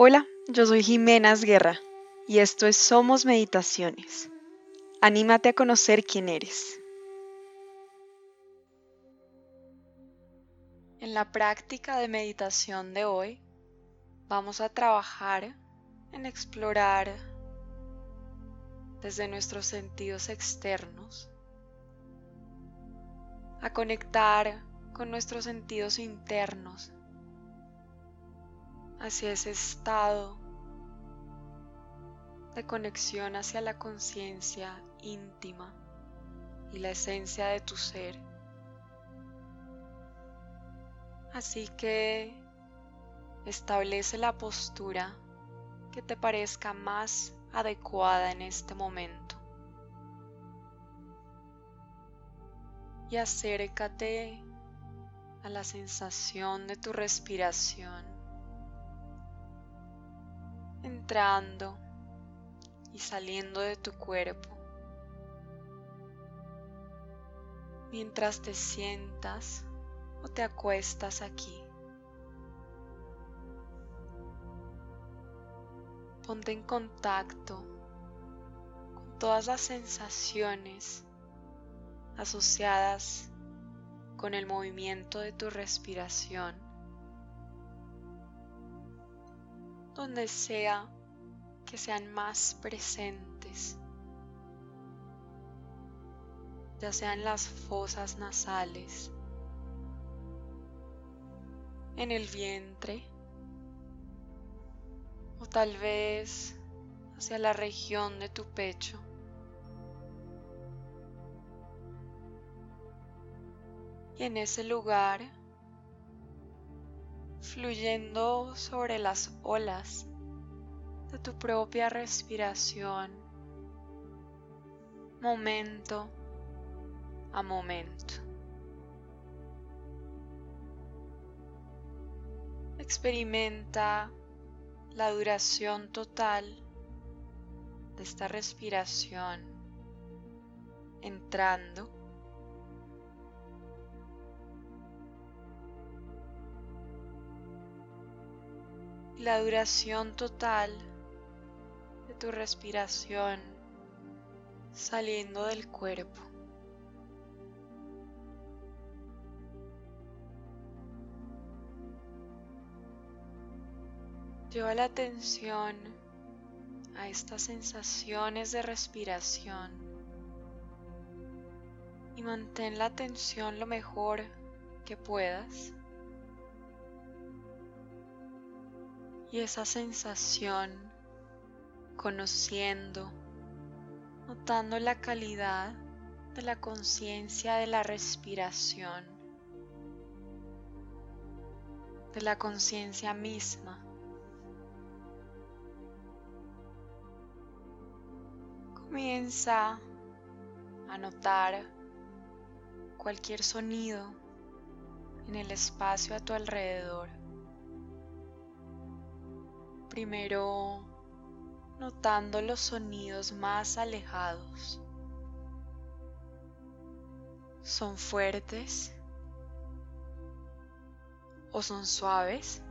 Hola, yo soy Jimena Guerra y esto es Somos Meditaciones. Anímate a conocer quién eres. En la práctica de meditación de hoy vamos a trabajar en explorar desde nuestros sentidos externos, a conectar con nuestros sentidos internos hacia ese estado de conexión hacia la conciencia íntima y la esencia de tu ser. Así que establece la postura que te parezca más adecuada en este momento. Y acércate a la sensación de tu respiración, entrando y saliendo de tu cuerpo. Mientras te sientas o te acuestas aquí. Ponte en contacto con todas las sensaciones asociadas con el movimiento de tu respiración, donde sea que sean más presentes, ya sean las fosas nasales, en el vientre o tal vez hacia la región de tu pecho. Y en ese lugar, fluyendo sobre las olas de tu propia respiración, momento a momento. Experimenta la duración total de esta respiración entrando y la duración total de tu respiración saliendo del cuerpo. Lleva la atención a estas sensaciones de respiración y mantén la atención lo mejor que puedas. Y esa sensación, conociendo, notando la calidad de la conciencia de la respiración, de la conciencia misma. Comienza a notar cualquier sonido en el espacio a tu alrededor. Primero notando los sonidos más alejados. ¿Son fuertes? ¿O son suaves?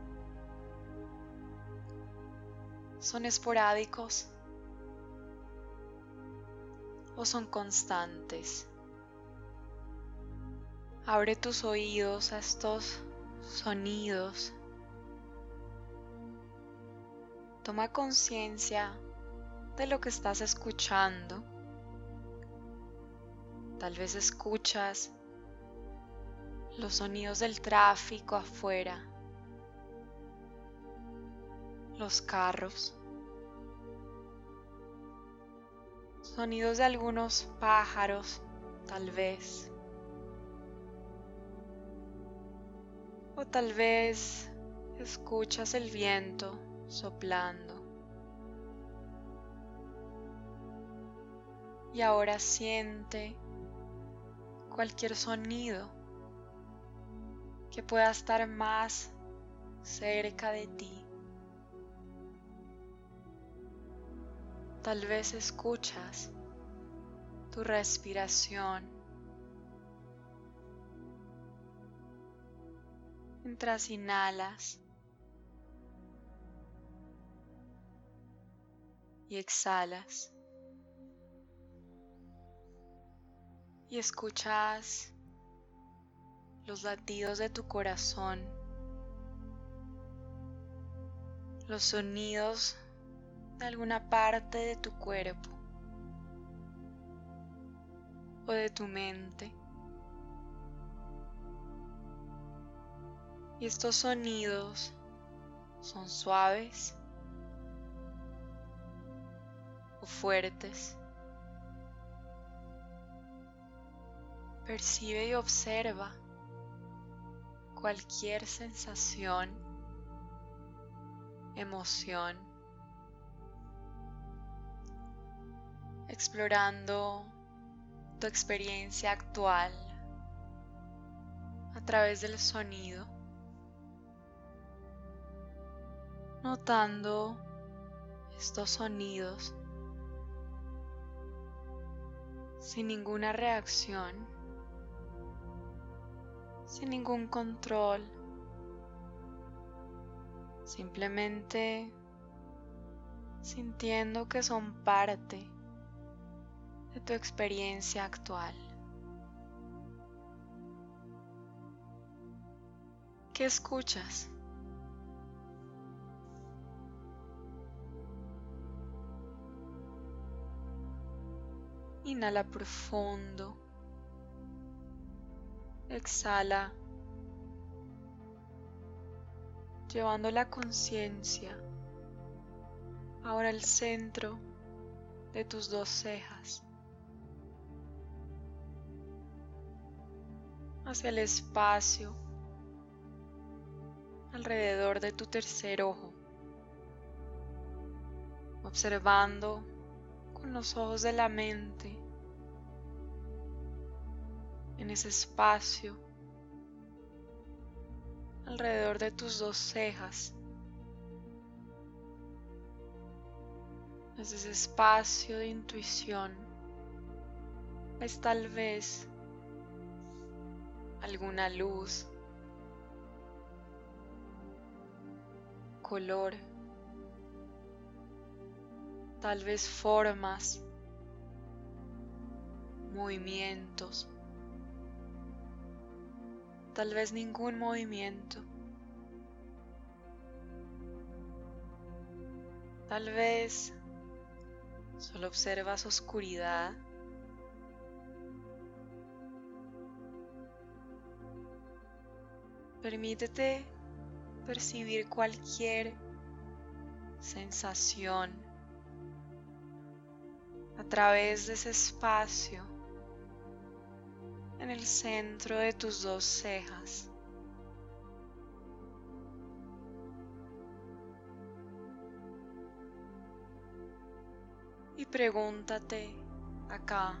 ¿Son esporádicos? o son constantes. Abre tus oídos a estos sonidos. Toma conciencia de lo que estás escuchando. Tal vez escuchas los sonidos del tráfico afuera, los carros. sonidos de algunos pájaros, tal vez. O tal vez escuchas el viento soplando. Y ahora siente cualquier sonido que pueda estar más cerca de ti. Tal vez escuchas tu respiración mientras inhalas y exhalas. Y escuchas los latidos de tu corazón, los sonidos de alguna parte de tu cuerpo o de tu mente. Y estos sonidos son suaves fuertes. Percibe y observa cualquier sensación, emoción, explorando tu experiencia actual a través del sonido, notando estos sonidos sin ninguna reacción, sin ningún control, simplemente sintiendo que son parte de tu experiencia actual. ¿Qué escuchas? Inhala profundo. Exhala. Llevando la conciencia ahora al centro de tus dos cejas. hacia el espacio alrededor de tu tercer ojo, observando con los ojos de la mente en ese espacio alrededor de tus dos cejas. ese espacio de intuición es tal vez alguna luz, color, tal vez formas, movimientos, tal vez ningún movimiento. Tal vez solo observas oscuridad Permítete percibir cualquier sensación a través de ese espacio en el centro de tus dos cejas. Y pregúntate acá,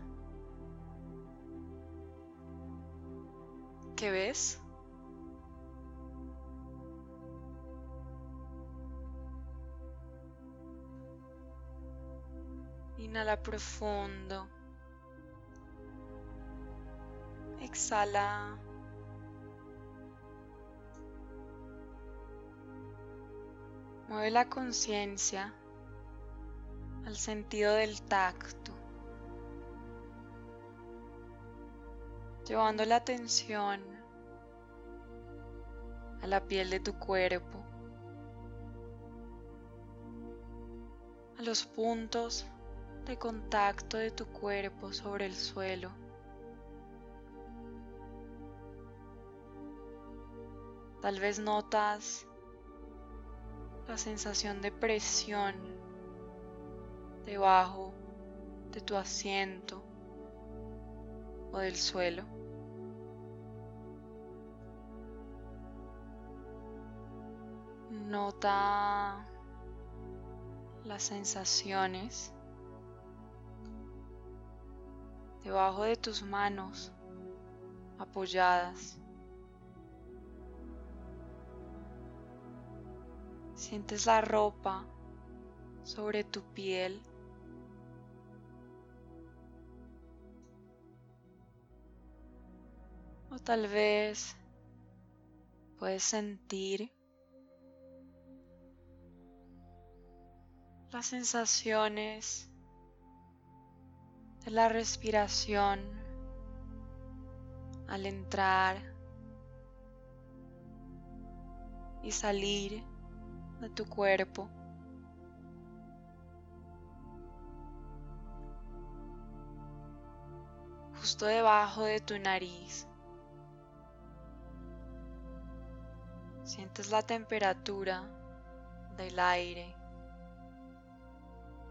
¿qué ves? Inhala profundo. Exhala. Mueve la conciencia al sentido del tacto, llevando la atención a la piel de tu cuerpo, a los puntos de contacto de tu cuerpo sobre el suelo. Tal vez notas la sensación de presión debajo de tu asiento o del suelo. Nota las sensaciones debajo de tus manos apoyadas. Sientes la ropa sobre tu piel. O tal vez puedes sentir las sensaciones de la respiración al entrar y salir de tu cuerpo. Justo debajo de tu nariz. Sientes la temperatura del aire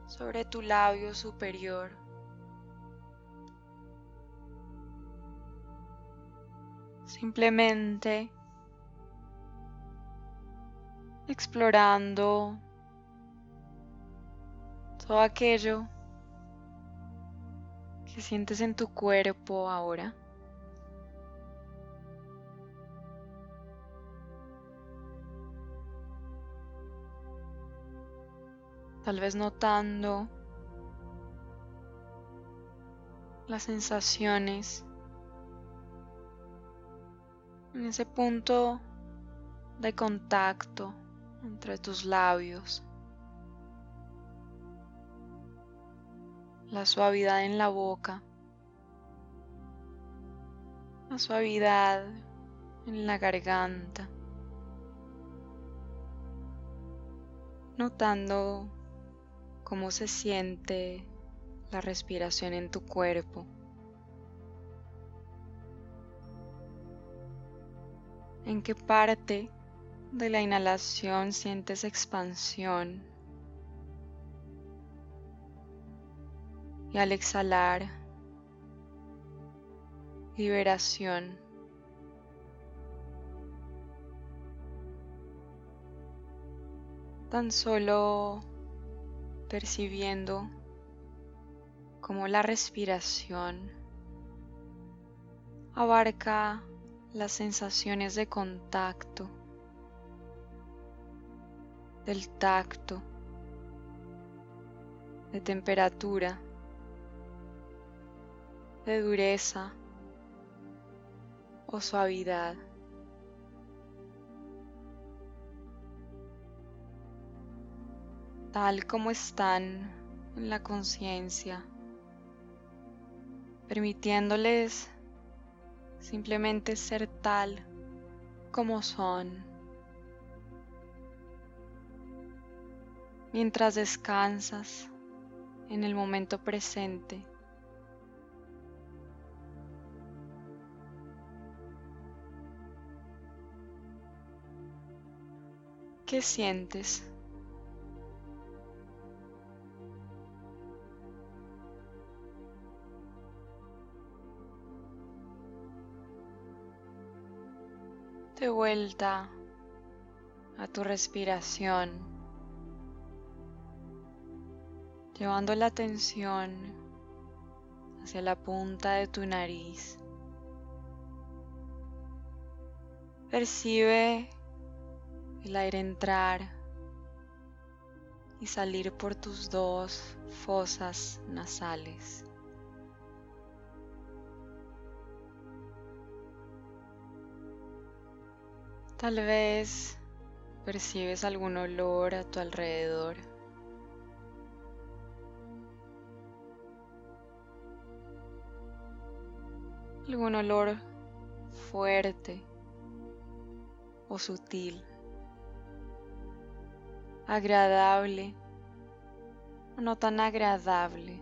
sobre tu labio superior. Simplemente explorando todo aquello que sientes en tu cuerpo ahora. Tal vez notando las sensaciones en ese punto de contacto entre tus labios, la suavidad en la boca, la suavidad en la garganta, notando cómo se siente la respiración en tu cuerpo. ¿En qué parte de la inhalación sientes expansión. Y al exhalar, liberación. Tan solo percibiendo como la respiración abarca las sensaciones de contacto del tacto, de temperatura, de dureza o suavidad. tal como están en la conciencia, permitiéndoles simplemente ser tal como son. Mientras descansas en el momento presente. ¿Qué sientes? De vuelta a tu respiración llevando la atención hacia la punta de tu nariz. Percibe el aire entrar y salir por tus dos fosas nasales. Tal vez percibes algún olor a tu alrededor. Algún olor fuerte o sutil, agradable o no tan agradable.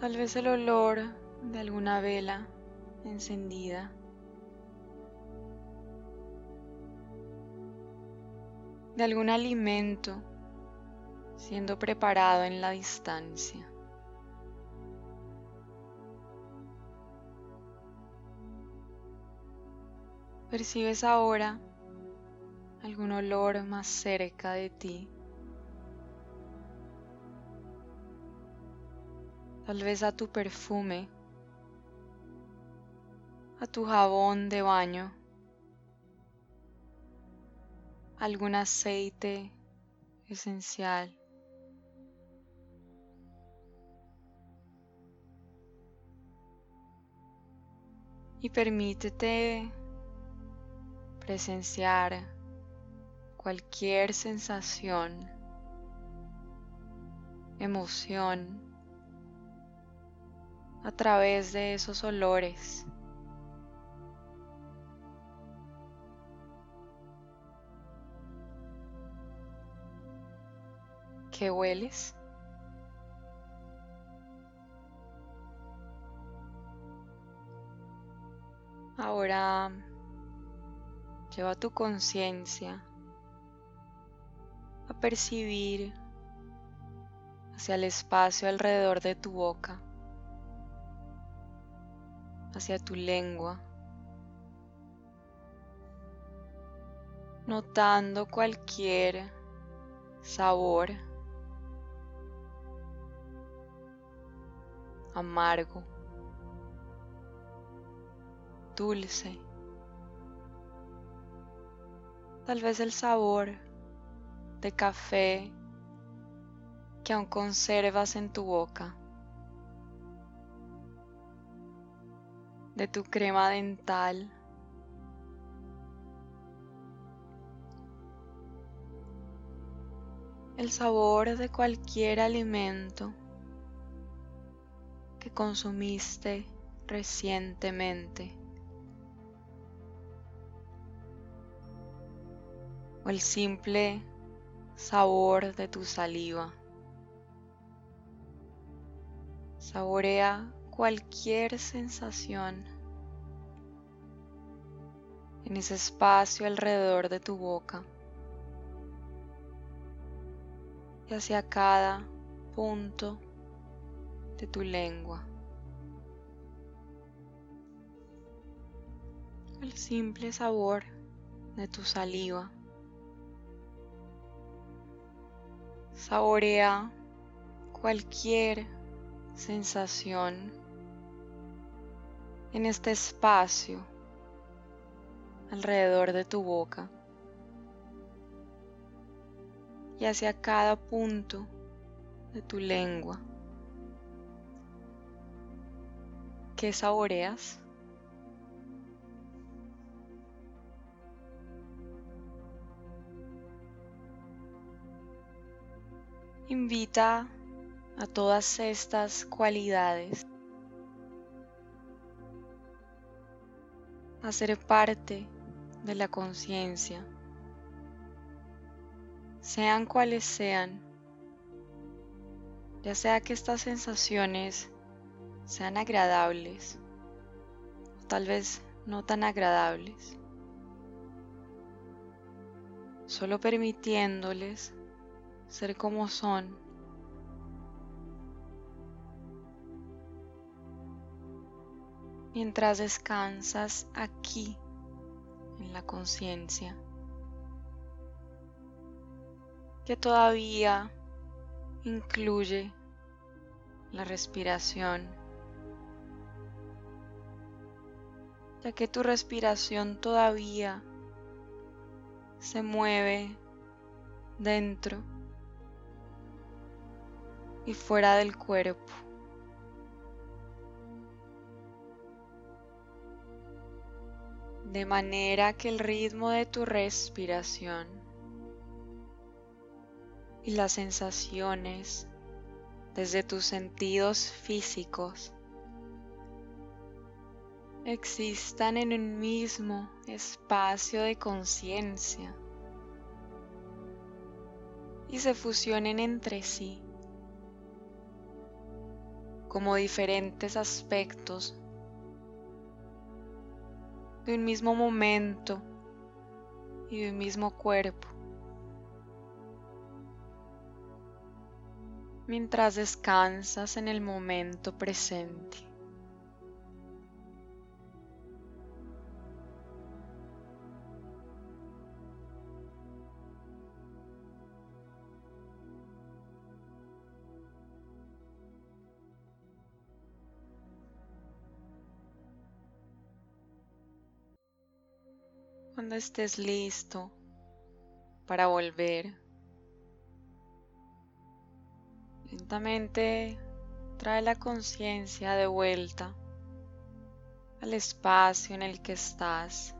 Tal vez el olor de alguna vela encendida. De algún alimento siendo preparado en la distancia. ¿Percibes ahora algún olor más cerca de ti? Tal vez a tu perfume, a tu jabón de baño, algún aceite esencial. Y permítete presenciar cualquier sensación, emoción a través de esos olores. ¿Qué hueles? Ahora lleva tu conciencia a percibir hacia el espacio alrededor de tu boca, hacia tu lengua, notando cualquier sabor amargo dulce. Tal vez el sabor de café que aún conservas en tu boca. De tu crema dental. El sabor de cualquier alimento que consumiste recientemente. El simple sabor de tu saliva. Saborea cualquier sensación en ese espacio alrededor de tu boca y hacia cada punto de tu lengua. El simple sabor de tu saliva. Saborea cualquier sensación en este espacio alrededor de tu boca y hacia cada punto de tu lengua. ¿Qué saboreas? Invita a todas estas cualidades. A ser parte de la conciencia, sean cuales sean, ya sea que estas sensaciones sean agradables o tal vez no tan agradables, solo permitiéndoles ser como son. Mientras descansas aquí en la conciencia, que todavía incluye la respiración, ya que tu respiración todavía se mueve dentro y fuera del cuerpo. De manera que el ritmo de tu respiración y las sensaciones desde tus sentidos físicos existan en un mismo espacio de conciencia y se fusionen entre sí como diferentes aspectos de un mismo momento y de un mismo cuerpo. Mientras descansas en el momento presente. estés listo para volver, lentamente trae la conciencia de vuelta al espacio en el que estás.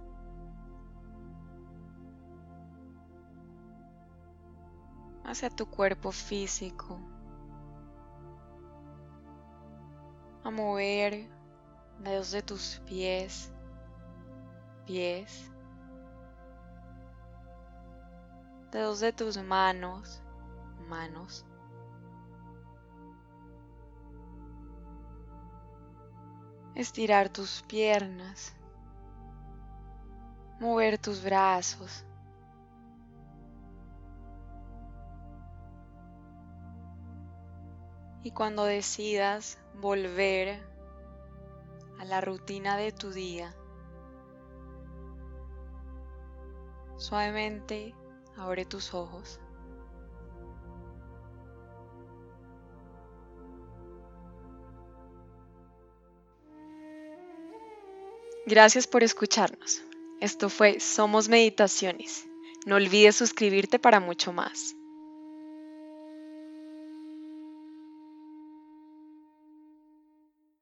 hacia tu cuerpo físico, a mover dedos de tus pies, pies, dedos de tus manos, manos. Estirar tus piernas, mover tus brazos. Y cuando decidas volver a la rutina de tu día, suavemente abre tus ojos. Gracias por escucharnos. Esto fue Somos Meditaciones. No olvides suscribirte para mucho más.